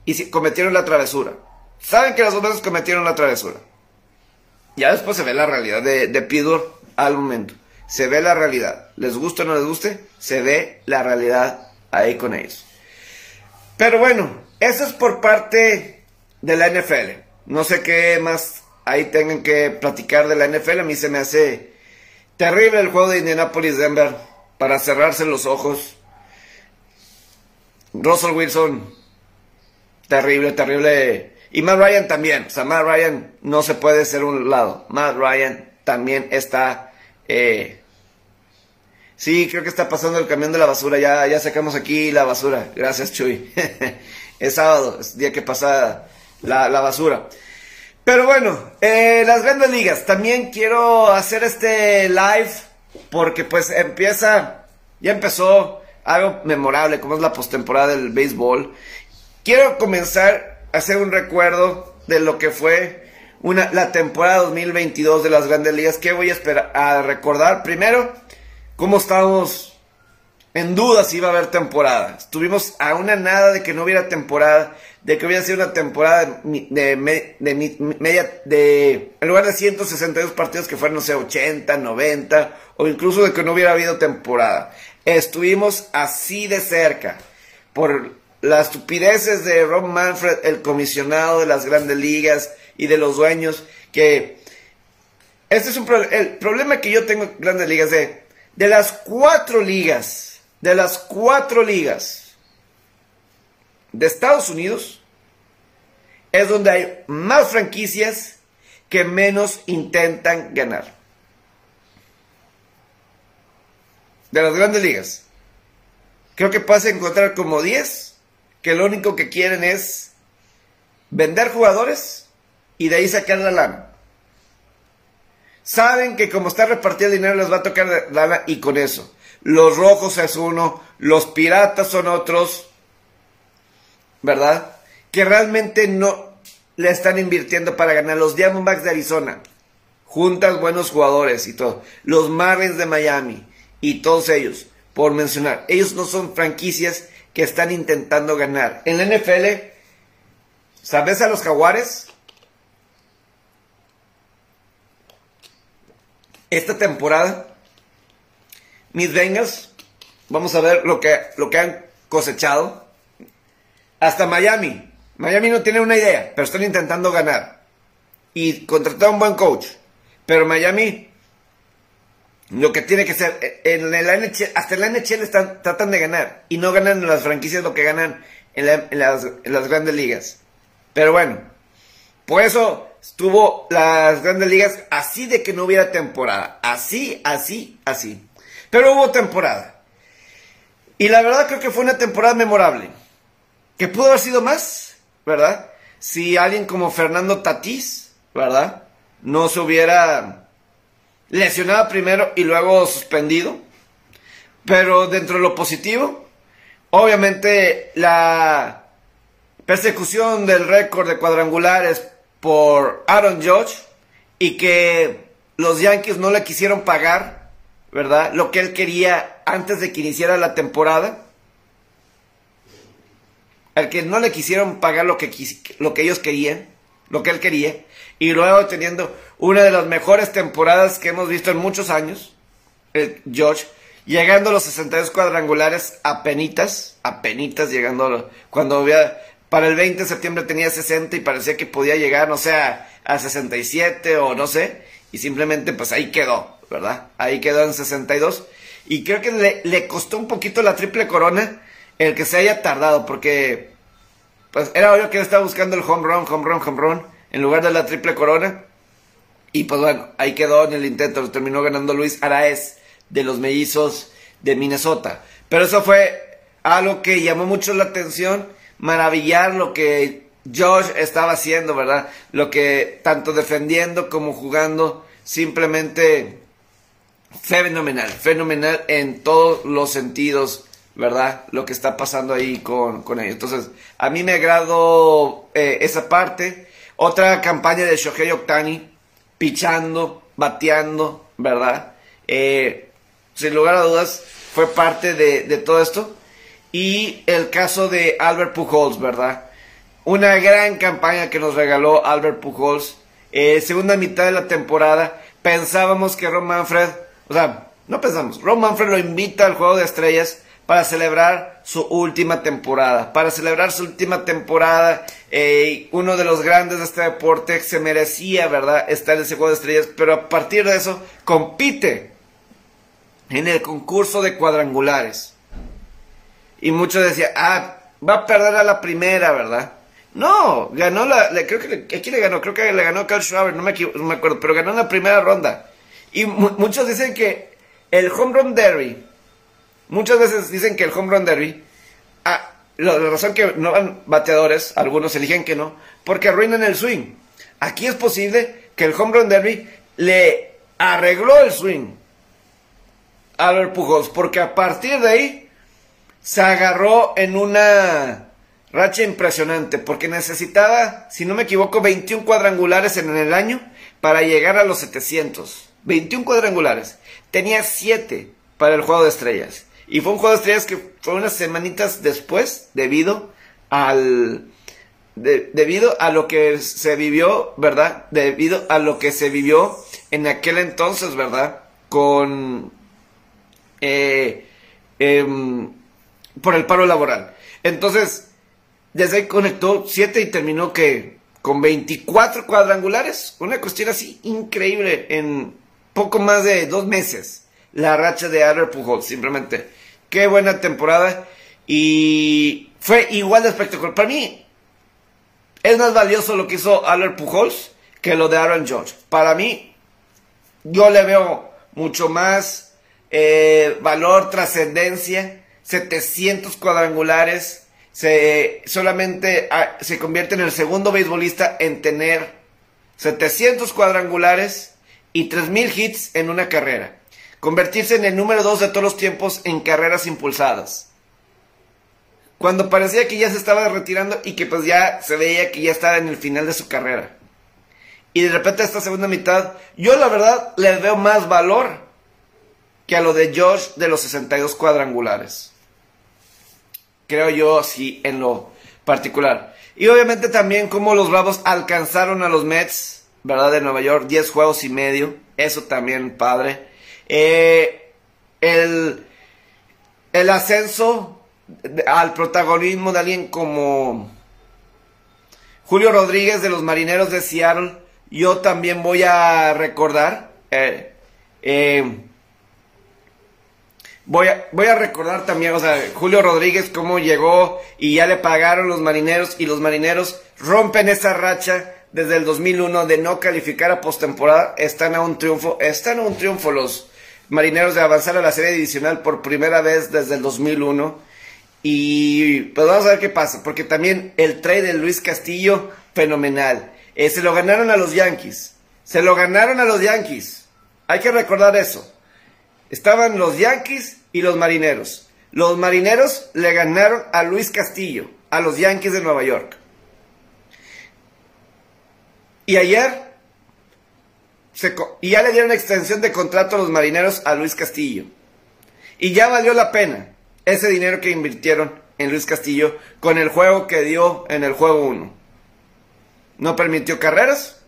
y cometieron la travesura. Saben que las dos veces cometieron la travesura. Ya después se ve la realidad de, de al momento. Se ve la realidad. Les guste o no les guste, se ve la realidad ahí con ellos. Pero bueno, eso es por parte de la NFL. No sé qué más ahí tengan que platicar de la NFL. A mí se me hace terrible el juego de Indianapolis-Denver para cerrarse los ojos. Russell Wilson, terrible, terrible. Y Matt Ryan también. O sea, Matt Ryan no se puede ser un lado. Matt Ryan también está... Eh, sí, creo que está pasando el camión de la basura. Ya, ya sacamos aquí la basura. Gracias, Chuy. es sábado, es día que pasa la, basura. Pero bueno, eh, las grandes ligas. También quiero hacer este live porque pues empieza, ya empezó algo memorable como es la postemporada del béisbol. Quiero comenzar a hacer un recuerdo de lo que fue una, la temporada 2022 de las grandes ligas. ¿Qué voy a esperar a recordar? Primero, cómo estábamos en duda si iba a haber temporada. Estuvimos a una nada de que no hubiera temporada de que hubiera sido una temporada de, media, de, en lugar de 162 partidos que fueran, no sé, 80, 90, o incluso de que no hubiera habido temporada. Estuvimos así de cerca por las estupideces de Rob Manfred, el comisionado de las grandes ligas y de los dueños, que este es un el problema que yo tengo en grandes ligas de, de las cuatro ligas de las cuatro ligas de Estados Unidos es donde hay más franquicias que menos intentan ganar. De las grandes ligas. Creo que pasa a encontrar como 10 que lo único que quieren es vender jugadores y de ahí sacar la lana. Saben que como está repartido el dinero les va a tocar lana y con eso. Los rojos es uno, los piratas son otros, ¿verdad? Que realmente no le están invirtiendo para ganar. Los Diamondbacks de Arizona, juntas buenos jugadores y todo. Los Marlins de Miami y todos ellos, por mencionar. Ellos no son franquicias que están intentando ganar. En la NFL, ¿sabes a los Jaguares? Esta temporada, mis Bengals, vamos a ver lo que, lo que han cosechado. Hasta Miami. Miami no tiene una idea, pero están intentando ganar. Y contratar un buen coach. Pero Miami, lo que tiene que ser, en la NHL, hasta en la NHL están, tratan de ganar. Y no ganan en las franquicias lo que ganan en, las, en las grandes ligas. Pero bueno, por eso estuvo las grandes ligas así de que no hubiera temporada. Así, así, así. Pero hubo temporada. Y la verdad creo que fue una temporada memorable. Que pudo haber sido más, ¿verdad? Si alguien como Fernando Tatís, ¿verdad? No se hubiera lesionado primero y luego suspendido. Pero dentro de lo positivo, obviamente la persecución del récord de cuadrangulares por Aaron Judge y que los Yankees no le quisieron pagar, ¿verdad? Lo que él quería antes de que iniciara la temporada. Al que no le quisieron pagar lo que, lo que ellos querían, lo que él quería. Y luego teniendo una de las mejores temporadas que hemos visto en muchos años, George, llegando a los 62 cuadrangulares a penitas, a penitas llegando a cuando había para el 20 de septiembre tenía 60 y parecía que podía llegar, no sé, a, 67 o no sé. Y simplemente pues ahí quedó, ¿verdad? Ahí quedó en 62. Y creo que le, le costó un poquito la triple corona el que se haya tardado, porque pues era obvio que él estaba buscando el home run, home run, home run, en lugar de la triple corona. Y pues bueno, ahí quedó en el intento, lo terminó ganando Luis Araez de los mellizos de Minnesota. Pero eso fue algo que llamó mucho la atención maravillar lo que Josh estaba haciendo, ¿verdad? Lo que tanto defendiendo como jugando, simplemente fenomenal, fenomenal en todos los sentidos, ¿verdad? Lo que está pasando ahí con, con ellos. Entonces, a mí me agradó eh, esa parte. Otra campaña de Shohei Ohtani, pichando, bateando, ¿verdad? Eh, sin lugar a dudas, fue parte de, de todo esto. Y el caso de Albert Pujols, ¿verdad? Una gran campaña que nos regaló Albert Pujols. Eh, segunda mitad de la temporada. Pensábamos que Ron Manfred, o sea, no pensamos, Ron Manfred lo invita al Juego de Estrellas para celebrar su última temporada. Para celebrar su última temporada, eh, uno de los grandes de este deporte se merecía, ¿verdad?, estar en ese Juego de Estrellas, pero a partir de eso compite en el concurso de cuadrangulares. Y muchos decían, ah, va a perder a la primera, ¿verdad? No, ganó la, creo que, le, ¿a quién le ganó? Creo que le ganó Carl Schwaber, no me, no me acuerdo, pero ganó en la primera ronda. Y muchos dicen que el home run derby, muchas veces dicen que el home run derby, ah, la, razón que no van bateadores, algunos eligen que no, porque arruinan el swing. Aquí es posible que el home run derby le arregló el swing a Albert Pujols, porque a partir de ahí se agarró en una racha impresionante porque necesitaba, si no me equivoco, 21 cuadrangulares en el año para llegar a los 700. 21 cuadrangulares. Tenía 7 para el juego de estrellas. Y fue un juego de estrellas que fue unas semanitas después debido al... debido a lo que se vivió, ¿verdad? Debido a lo que se vivió en aquel entonces, ¿verdad? Con... Eh, em, por el paro laboral. Entonces, desde ahí conectó 7 y terminó que con 24 cuadrangulares. Una cuestión así increíble en poco más de dos meses. La racha de Albert Pujols, simplemente qué buena temporada. Y fue igual de espectacular. Para mí, es más valioso lo que hizo Albert Pujols que lo de Aaron George. Para mí, yo le veo mucho más eh, valor, trascendencia, 700 cuadrangulares. Se, solamente ah, se convierte en el segundo beisbolista en tener 700 cuadrangulares y 3000 hits en una carrera. Convertirse en el número 2 de todos los tiempos en carreras impulsadas. Cuando parecía que ya se estaba retirando y que pues ya se veía que ya estaba en el final de su carrera. Y de repente esta segunda mitad, yo la verdad le veo más valor que a lo de Josh de los 62 cuadrangulares. Creo yo así en lo particular. Y obviamente también como los Bravos alcanzaron a los Mets, ¿verdad? De Nueva York, 10 juegos y medio. Eso también, padre. Eh, el, el ascenso al protagonismo de alguien como Julio Rodríguez de los Marineros de Seattle yo también voy a recordar, eh, eh, voy, a, voy a recordar también, o sea, Julio Rodríguez, cómo llegó y ya le pagaron los marineros y los marineros rompen esa racha desde el 2001 de no calificar a postemporada, están a un triunfo, están a un triunfo los marineros de avanzar a la serie divisional por primera vez desde el 2001. Y pues vamos a ver qué pasa, porque también el trade de Luis Castillo, fenomenal. Eh, se lo ganaron a los Yankees. Se lo ganaron a los Yankees. Hay que recordar eso. Estaban los Yankees y los Marineros. Los Marineros le ganaron a Luis Castillo, a los Yankees de Nueva York. Y ayer, y ya le dieron extensión de contrato a los Marineros a Luis Castillo. Y ya valió la pena ese dinero que invirtieron en Luis Castillo con el juego que dio en el juego 1 no permitió carreras,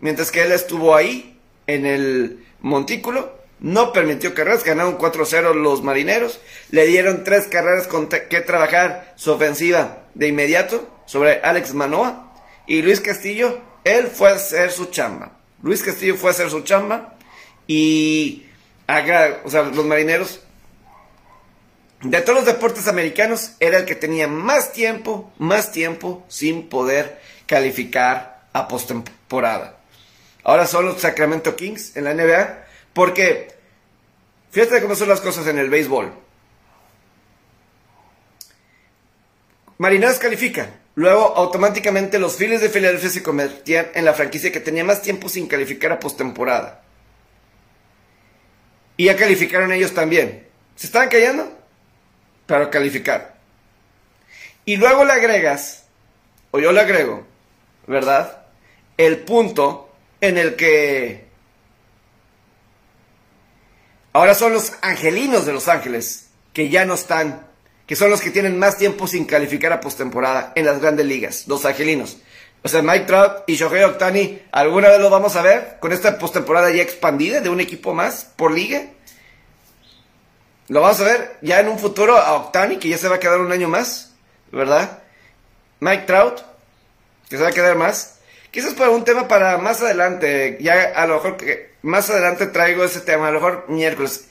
mientras que él estuvo ahí en el montículo, no permitió carreras, ganaron 4-0 los marineros, le dieron tres carreras con que trabajar su ofensiva de inmediato sobre Alex Manoa y Luis Castillo, él fue a hacer su chamba. Luis Castillo fue a hacer su chamba y o sea, los marineros de todos los deportes americanos era el que tenía más tiempo, más tiempo sin poder calificar a postemporada. Ahora son los Sacramento Kings en la NBA, porque fíjate cómo son las cosas en el béisbol. Marineros califican. Luego, automáticamente, los Phillies de Filadelfia se convertían en la franquicia que tenía más tiempo sin calificar a postemporada. Y ya calificaron ellos también. ¿Se estaban cayendo? Pero calificar. Y luego le agregas, o yo le agrego, ¿verdad? El punto en el que ahora son los angelinos de Los Ángeles, que ya no están, que son los que tienen más tiempo sin calificar a postemporada en las grandes ligas, los angelinos. O sea, Mike Trout y Shohei Ohtani, ¿alguna vez lo vamos a ver con esta postemporada ya expandida de un equipo más por liga? Lo vamos a ver ya en un futuro a Ohtani, que ya se va a quedar un año más, ¿verdad? Mike Trout, que se va a quedar más. Quizás para un tema para más adelante, ya a lo mejor que más adelante traigo ese tema, a lo mejor miércoles.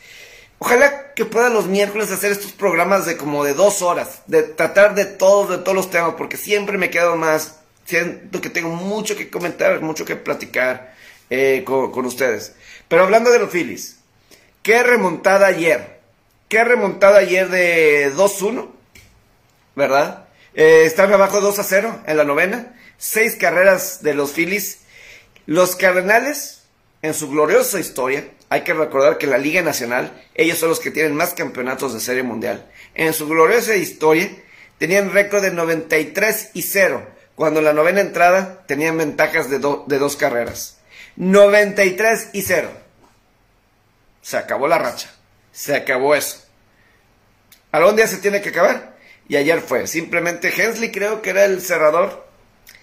Ojalá que puedan los miércoles hacer estos programas de como de dos horas, de tratar de todos, de todos los temas, porque siempre me quedo más, siento que tengo mucho que comentar, mucho que platicar eh, con, ustedes. Pero hablando de los Phillies, qué remontada ayer, qué remontada ayer de 2-1, ¿verdad? Eh, están abajo 2 a 0 en la novena seis carreras de los Phillies. Los Cardenales, en su gloriosa historia, hay que recordar que la Liga Nacional, ellos son los que tienen más campeonatos de Serie Mundial. En su gloriosa historia, tenían récord de 93 y 0, cuando en la novena entrada tenían ventajas de, de dos carreras. 93 y 0. Se acabó la racha. Se acabó eso. ¿Algún día se tiene que acabar? Y ayer fue. Simplemente Hensley creo que era el cerrador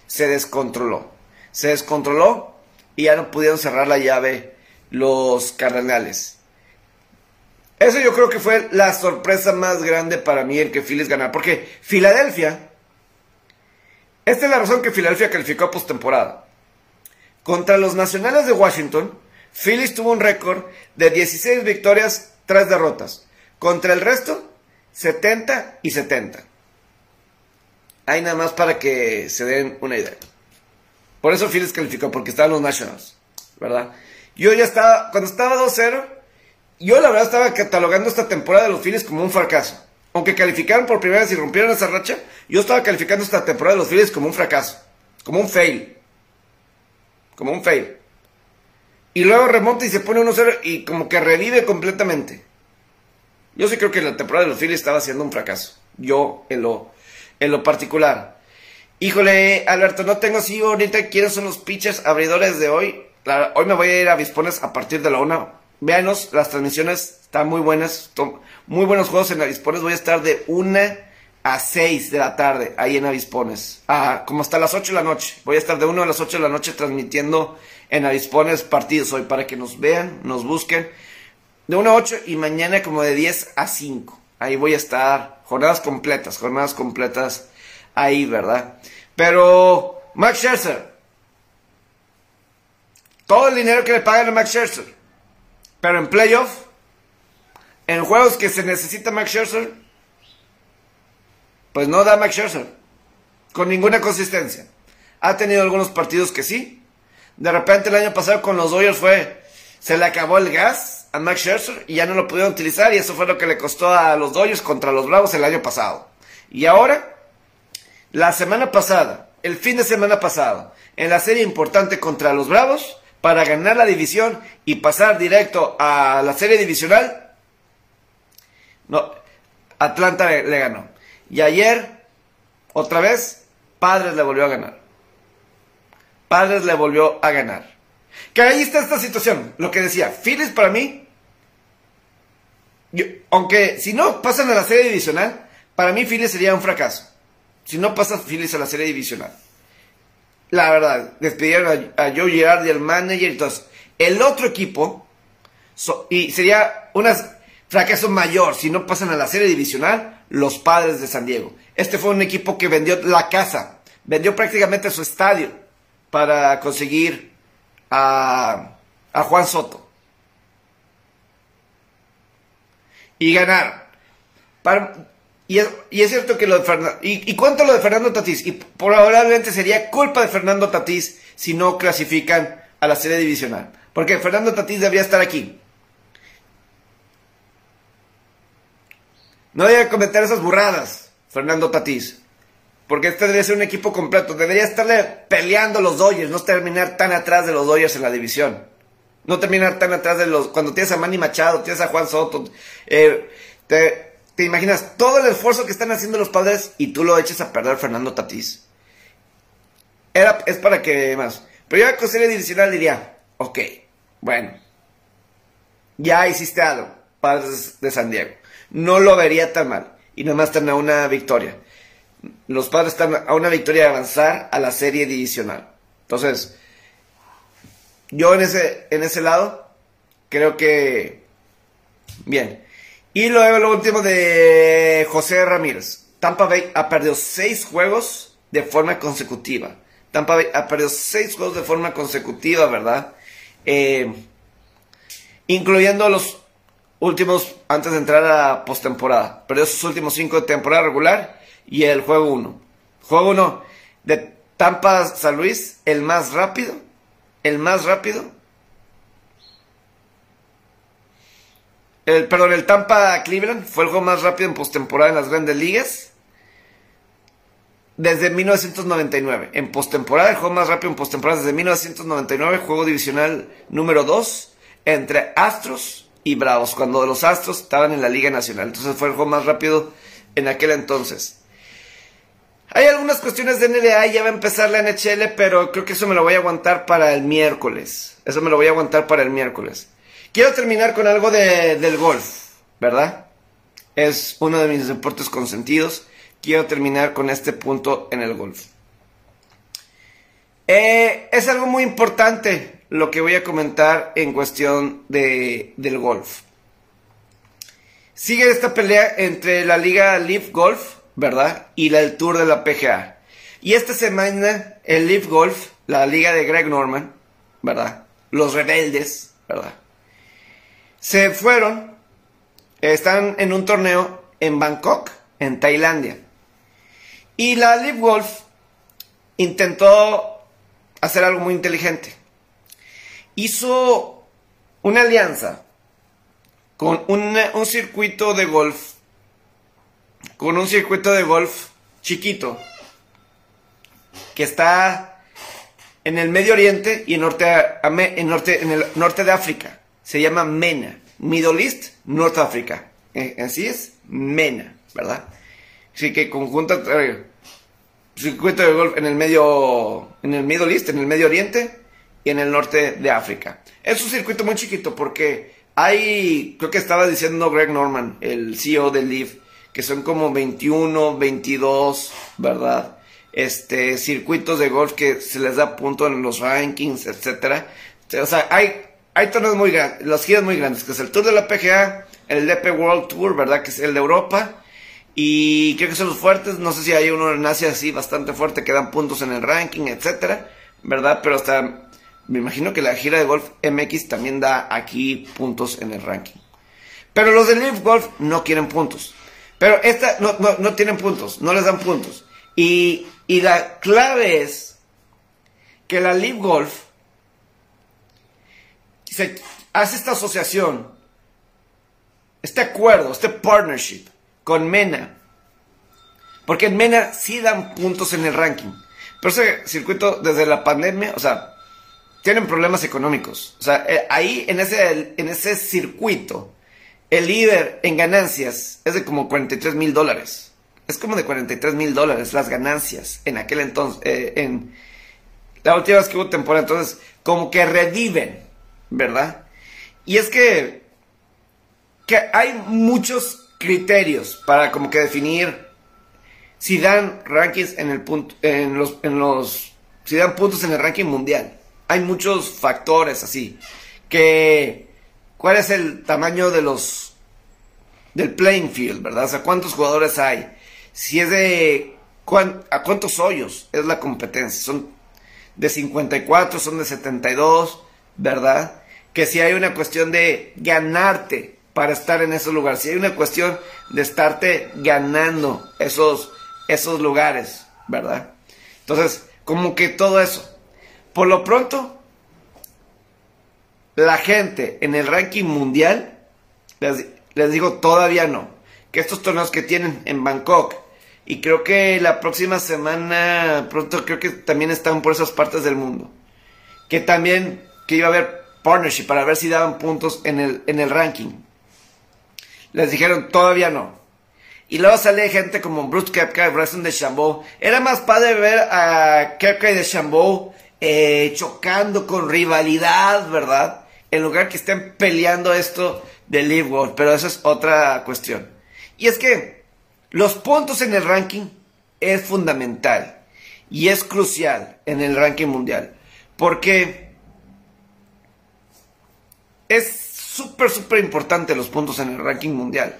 se descontroló. Se descontroló y ya no pudieron cerrar la llave los Cardenales. Eso yo creo que fue la sorpresa más grande para mí el que Phillies ganara. Porque Filadelfia, esta es la razón que Filadelfia calificó a postemporada. Contra los Nacionales de Washington, Phillies tuvo un récord de 16 victorias, 3 derrotas. Contra el resto, 70 y 70. Hay nada más para que se den una idea. Por eso Phillies calificó, porque estaban los Nationals, ¿verdad? Yo ya estaba, cuando estaba 2-0, yo la verdad estaba catalogando esta temporada de los Phillies como un fracaso. Aunque calificaron por primera vez y rompieron esa racha, yo estaba calificando esta temporada de los Phillies como un fracaso, como un fail. Como un fail. Y luego remonta y se pone 1-0 y como que revive completamente. Yo sí creo que la temporada de los Phillies estaba siendo un fracaso. Yo en lo, en lo particular. Híjole, Alberto, no tengo así ahorita quiénes son los pitchers abridores de hoy. Hoy me voy a ir a Vispones a partir de la una. Véanos, las transmisiones están muy buenas. Muy buenos juegos en Avispones. Voy a estar de una a 6 de la tarde ahí en Avispones. Ah, como hasta las 8 de la noche. Voy a estar de 1 a las 8 de la noche transmitiendo en Avispones partidos hoy para que nos vean, nos busquen. De 1 a 8 y mañana como de 10 a 5. Ahí voy a estar. Jornadas completas, jornadas completas ahí, ¿verdad? Pero Max Scherzer, todo el dinero que le pagan a Max Scherzer, pero en playoff, en juegos que se necesita Max Scherzer, pues no da Max Scherzer, con ninguna consistencia. Ha tenido algunos partidos que sí. De repente el año pasado con los Dodgers fue, se le acabó el gas a Max Scherzer y ya no lo pudieron utilizar y eso fue lo que le costó a los Dodgers contra los Bravos el año pasado. Y ahora la semana pasada, el fin de semana pasado, en la serie importante contra los Bravos, para ganar la división y pasar directo a la serie divisional, no, Atlanta le, ganó. Y ayer, otra vez, Padres le volvió a ganar. Padres le volvió a ganar. Que ahí está esta situación. Lo que decía, Phillies para mí, aunque si no pasan a la serie divisional, para mí Phillies sería un fracaso si no pasa Phillies a la serie divisional. La verdad, despidieron a, Joe Girardi, el manager, entonces el otro equipo, y sería un fracaso mayor si no pasan a la serie divisional, los padres de San Diego. Este fue un equipo que vendió la casa, vendió prácticamente su estadio para conseguir a, a Juan Soto. Y ganar. Para, y es, cierto que lo de Fernando... ¿Y, cuánto lo de Fernando Tatís? Y probablemente sería culpa de Fernando Tatís si no clasifican a la serie divisional. Porque Fernando Tatís debería estar aquí. No debería cometer esas burradas, Fernando Tatís. Porque este debería ser un equipo completo. Debería estarle peleando los Dodgers, no terminar tan atrás de los Dodgers en la división. No terminar tan atrás de los... Cuando tienes a Manny Machado, tienes a Juan Soto, eh, te, ¿Te imaginas todo el esfuerzo que están haciendo los padres y tú lo eches a perder Fernando Tatís? Era, es para que más. Pero yo con serie divisional diría, ok, bueno, ya hiciste algo, padres de San Diego. No lo vería tan mal. Y nada más están a una victoria. Los padres están a una victoria de avanzar a la serie divisional. Entonces, yo en ese, en ese lado, creo que, bien. Y luego lo último de José Ramírez. Tampa Bay ha perdido seis juegos de forma consecutiva. Tampa Bay ha perdido seis juegos de forma consecutiva, ¿verdad? Eh, incluyendo los últimos antes de entrar a postemporada. Perdió sus últimos cinco de temporada regular y el juego 1. Juego 1 de Tampa San Luis, el más rápido. El más rápido El, perdón, el Tampa Cleveland fue el juego más rápido en postemporada en las grandes ligas. Desde 1999. En postemporada, el juego más rápido en postemporada desde 1999, juego divisional número 2 entre Astros y Bravos, cuando los Astros estaban en la Liga Nacional. Entonces fue el juego más rápido en aquel entonces. Hay algunas cuestiones de NBA, ya va a empezar la NHL, pero creo que eso me lo voy a aguantar para el miércoles. Eso me lo voy a aguantar para el miércoles. Quiero terminar con algo del golf, ¿verdad? Es uno de mis deportes consentidos. Quiero terminar con este punto en el golf. Eh, es algo muy importante lo que voy a comentar en cuestión de, del golf. Sigue esta pelea entre la liga Leaf Golf, ¿verdad? Y la, el Tour de la PGA. Y esta semana el Leaf Golf, la liga de Greg Norman, ¿verdad? Los rebeldes, ¿verdad? Se fueron, están en un torneo en Bangkok, en Tailandia. Y la Live Golf intentó hacer algo muy inteligente. Hizo una alianza con un circuito de golf, con un circuito de golf chiquito, que está en el Medio Oriente y en, norte, en, norte, en el norte de África. Se llama MENA, Middle East, North Africa. Eh, así es, MENA, ¿verdad? Así que conjunta eh, circuito de golf en el medio, en el Middle East, en el Medio Oriente y en el norte de África. Es un circuito muy chiquito porque hay, creo que estaba diciendo Greg Norman, el CEO de Leaf, que son como 21, 22, ¿verdad? Este, circuitos de golf que se les da punto en los rankings, etcétera. O sea, hay, hay torneos muy grandes, los giras muy grandes, que es el Tour de la PGA, el DP World Tour, ¿verdad? Que es el de Europa. Y creo que son los fuertes. No sé si hay uno en Asia así bastante fuerte que dan puntos en el ranking, etcétera, ¿verdad? Pero hasta me imagino que la gira de golf MX también da aquí puntos en el ranking. Pero los de Live Golf no quieren puntos. Pero esta no, no, tienen puntos, no les dan puntos. Y, y la clave es que la Live Golf se hace esta asociación, este acuerdo, este partnership con Mena. Porque en Mena sí dan puntos en el ranking. Pero ese circuito desde la pandemia, o sea, tienen problemas económicos. O sea, eh, ahí en ese, en ese circuito, el líder en ganancias es de como 43 mil dólares. Es como de 43 mil dólares las ganancias en aquel entonces, eh, en la última vez que hubo temporada. Entonces, como que reviven, ¿verdad? Y es que, que hay muchos criterios para como que definir si dan rankings en el punto, en los, en los, si dan puntos en el ranking mundial hay muchos factores así. Que, ¿cuál es el tamaño de los, del playing field, verdad? O sea, ¿cuántos jugadores hay? Si es de, ¿a cuántos hoyos es la competencia? Son de 54, son de 72, ¿verdad? Que si hay una cuestión de ganarte para estar en esos lugares, si hay una cuestión de estarte ganando esos, esos lugares, ¿verdad? Entonces, como que todo eso. Por lo pronto, la gente en el ranking mundial, les, digo todavía no, que estos torneos que tienen en Bangkok, y creo que la próxima semana, pronto creo que también están por esas partes del mundo, que también, que iba a haber partnership para ver si daban puntos en el, en el ranking. Les dijeron todavía no. Y luego sale gente como Bruce Kepka y Bryson de Chambeau. Era más padre ver a Kepka y de Chambeau eh, chocando con rivalidad, ¿verdad? En lugar que estén peleando esto de Live World, pero eso es otra cuestión. Y es que los puntos en el ranking es fundamental y es crucial en el ranking mundial, porque es súper, súper importante los puntos en el ranking mundial.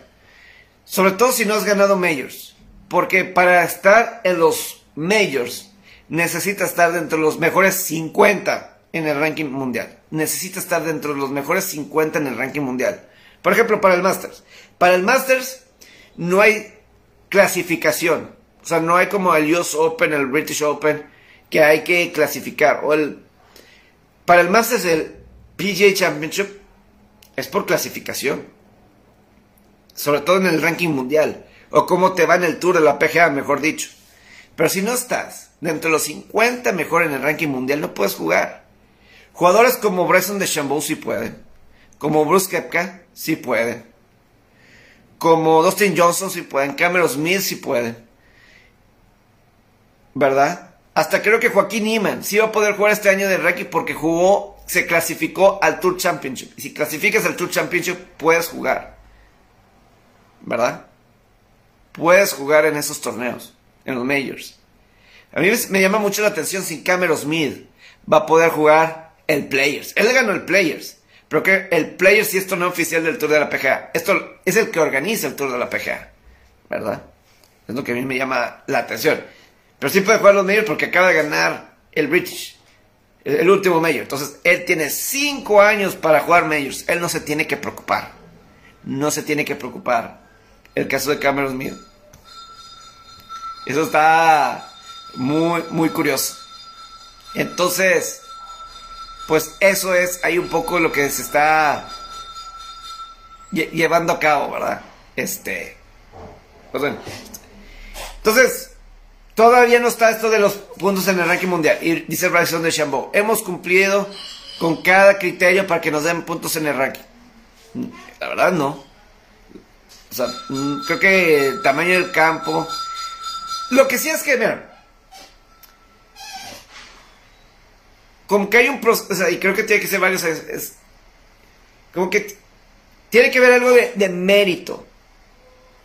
Sobre todo si no has ganado majors. Porque para estar en los majors necesita estar dentro de los mejores 50 en el ranking mundial. Necesita estar dentro de los mejores 50 en el ranking mundial. Por ejemplo, para el Masters. Para el Masters no hay clasificación. O sea, no hay como el US Open, el British Open, que hay que clasificar. O el, para el Masters, el PGA Championship es por clasificación. Sobre todo en el ranking mundial. O cómo te va en el Tour de la PGA, mejor dicho. Pero si no estás dentro de los 50 mejor en el ranking mundial, no puedes jugar. Jugadores como Bryson de Chambeau sí pueden. Como Bruce Kepka sí pueden. Como Dustin Johnson sí pueden. Cameron Smith sí pueden. ¿Verdad? Hasta creo que Joaquín Niemann sí va a poder jugar este año de ranking porque jugó, se clasificó al Tour Championship. Y si clasificas al Tour Championship, puedes jugar. ¿Verdad? Puedes jugar en esos torneos en los majors. A mí me llama mucho la atención si Cameron Smith va a poder jugar el Players. Él ganó el Players, pero que el Players sí es torneo oficial del Tour de la PGA. Esto es el que organiza el Tour de la PGA, ¿verdad? Es lo que a mí me llama la atención. Pero sí puede jugar los majors porque acaba de ganar el British, el, último major. Entonces, él tiene cinco años para jugar majors. Él no se tiene que preocupar. No se tiene que preocupar el caso de Cameron Smith. Eso está muy, muy curioso. Entonces, pues eso es ahí un poco lo que se está llevando a cabo, ¿verdad? Este, pues bueno. Entonces, todavía no está esto de los puntos en el ranking mundial. Y dice Bryson de Chambeau, hemos cumplido con cada criterio para que nos den puntos en el ranking. La verdad no. O sea, mm, creo que el tamaño del campo. Lo que sí es que, mira. Como que hay un proceso, y creo que tiene que ser varios, es, como que tiene que ver algo de, de mérito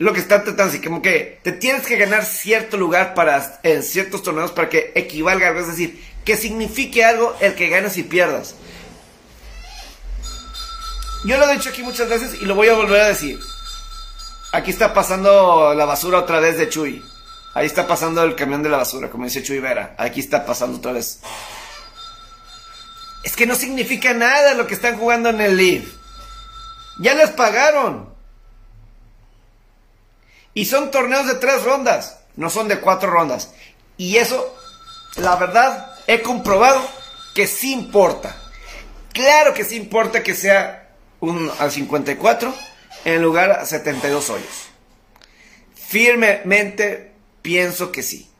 lo que está tratando, así como que te tienes que ganar cierto lugar para en ciertos torneos para que equivalga es decir, que signifique algo el que ganes y pierdas. Yo lo he dicho aquí muchas veces y lo voy a volver a decir. Aquí está pasando la basura otra vez de Chuy. Ahí está pasando el camión de la basura, como dice Chuy Vera. Aquí está pasando otra vez. Es que no significa nada lo que están jugando en el League. Ya les pagaron. Y son torneos de tres rondas, no son de cuatro rondas. Y eso, la verdad, he comprobado que sí importa. Claro que sí importa que sea un al 54 en lugar a 72 hoyos. Firmemente pienso que sí.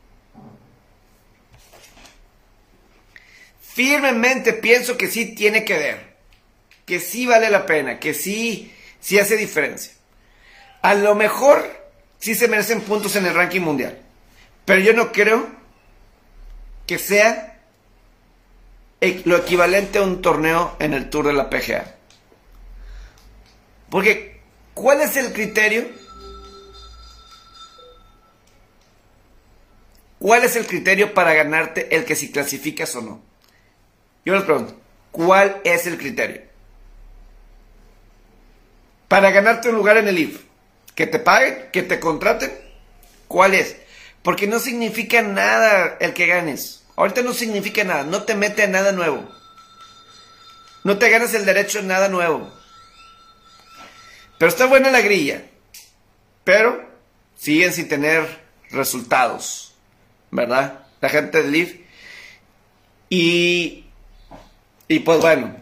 Firmemente pienso que sí tiene que ver. Que sí vale la pena, que sí, sí hace diferencia. A lo mejor sí se merecen puntos en el ranking mundial. Pero yo no creo que sea lo equivalente a un torneo en el Tour de la PGA. Porque, ¿cuál es el criterio? ¿Cuál es el criterio para ganarte el que si clasificas o no? Yo les pregunto, ¿cuál es el criterio? Para ganarte un lugar en el IF que te paguen, que te contraten. ¿Cuál es? Porque no significa nada el que ganes. Ahorita no significa nada, no te mete a nada nuevo. No te ganas el derecho a nada nuevo. Pero está buena la grilla. Pero siguen sin tener resultados. ¿Verdad? La gente del LIV. Y, y pues bueno.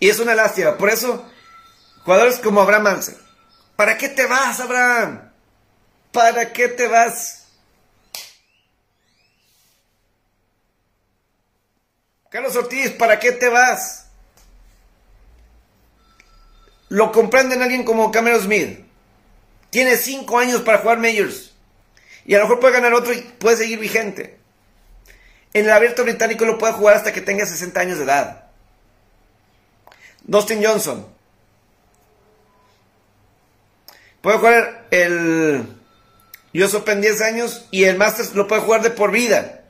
Y es una lástima. Por eso, jugadores como Abraham Anser, ¿Para qué te vas, Abraham? ¿Para qué te vas? Carlos Ortiz, ¿para qué te vas? Lo comprenden alguien como Cameron Smith. Tiene cinco años para jugar Majors. Y a lo mejor puede ganar otro y puede seguir vigente. En el abierto británico lo puede jugar hasta que tenga 60 años de edad. Dustin Johnson. Puede jugar el US Open 10 años y el Masters lo puede jugar de por vida.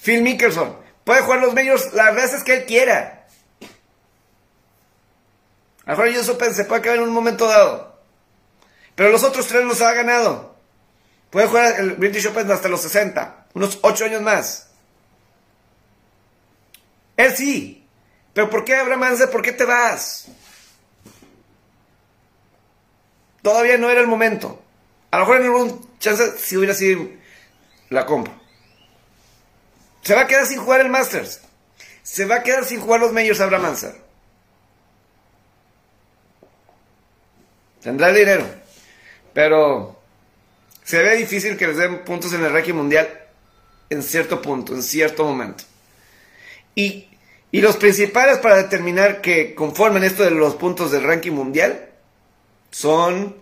Phil Mickelson puede jugar los medios las veces que él quiera. A lo mejor el US Open se puede acabar en un momento dado. Pero los otros tres los ha ganado. Puede jugar el British Open hasta los 60. Unos 8 años más. Él sí. Pero ¿por qué, Abraham Anse? ¿Por qué te vas? Todavía no era el momento. A lo mejor en algún chance si hubiera sido la compra. Se va a quedar sin jugar el Masters. Se va a quedar sin jugar los Majors Abraham Anser. Tendrá el dinero. Pero se ve difícil que les den puntos en el ranking mundial en cierto punto, en cierto momento. Y, y los principales para determinar que conformen esto de los puntos del ranking mundial son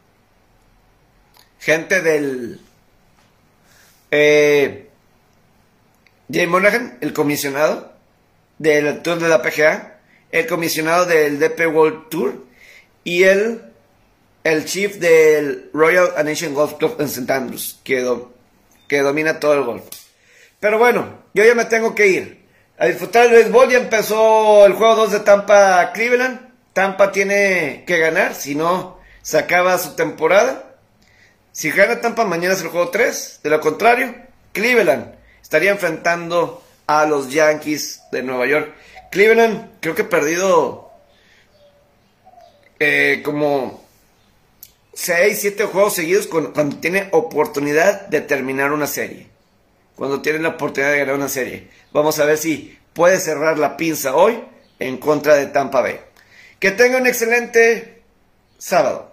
gente del... Eh, Jay Monaghan, el comisionado del Tour de la PGA, el comisionado del DP World Tour y el, el chief del Royal Nation Golf Club en St. Andrews, que, que domina todo el golf. Pero bueno, yo ya me tengo que ir. A disfrutar el béisbol ya empezó el juego 2 de Tampa Cleveland. Tampa tiene que ganar, si no se acaba su temporada. Si gana Tampa, mañana es el juego 3. De lo contrario, Cleveland estaría enfrentando a los Yankees de Nueva York. Cleveland creo que ha perdido eh, como 6, 7 juegos seguidos cuando, tiene oportunidad de terminar una serie. Cuando tiene la oportunidad de ganar una serie. Vamos a ver si puede cerrar la pinza hoy en contra de Tampa Bay. Que tenga un excelente sábado.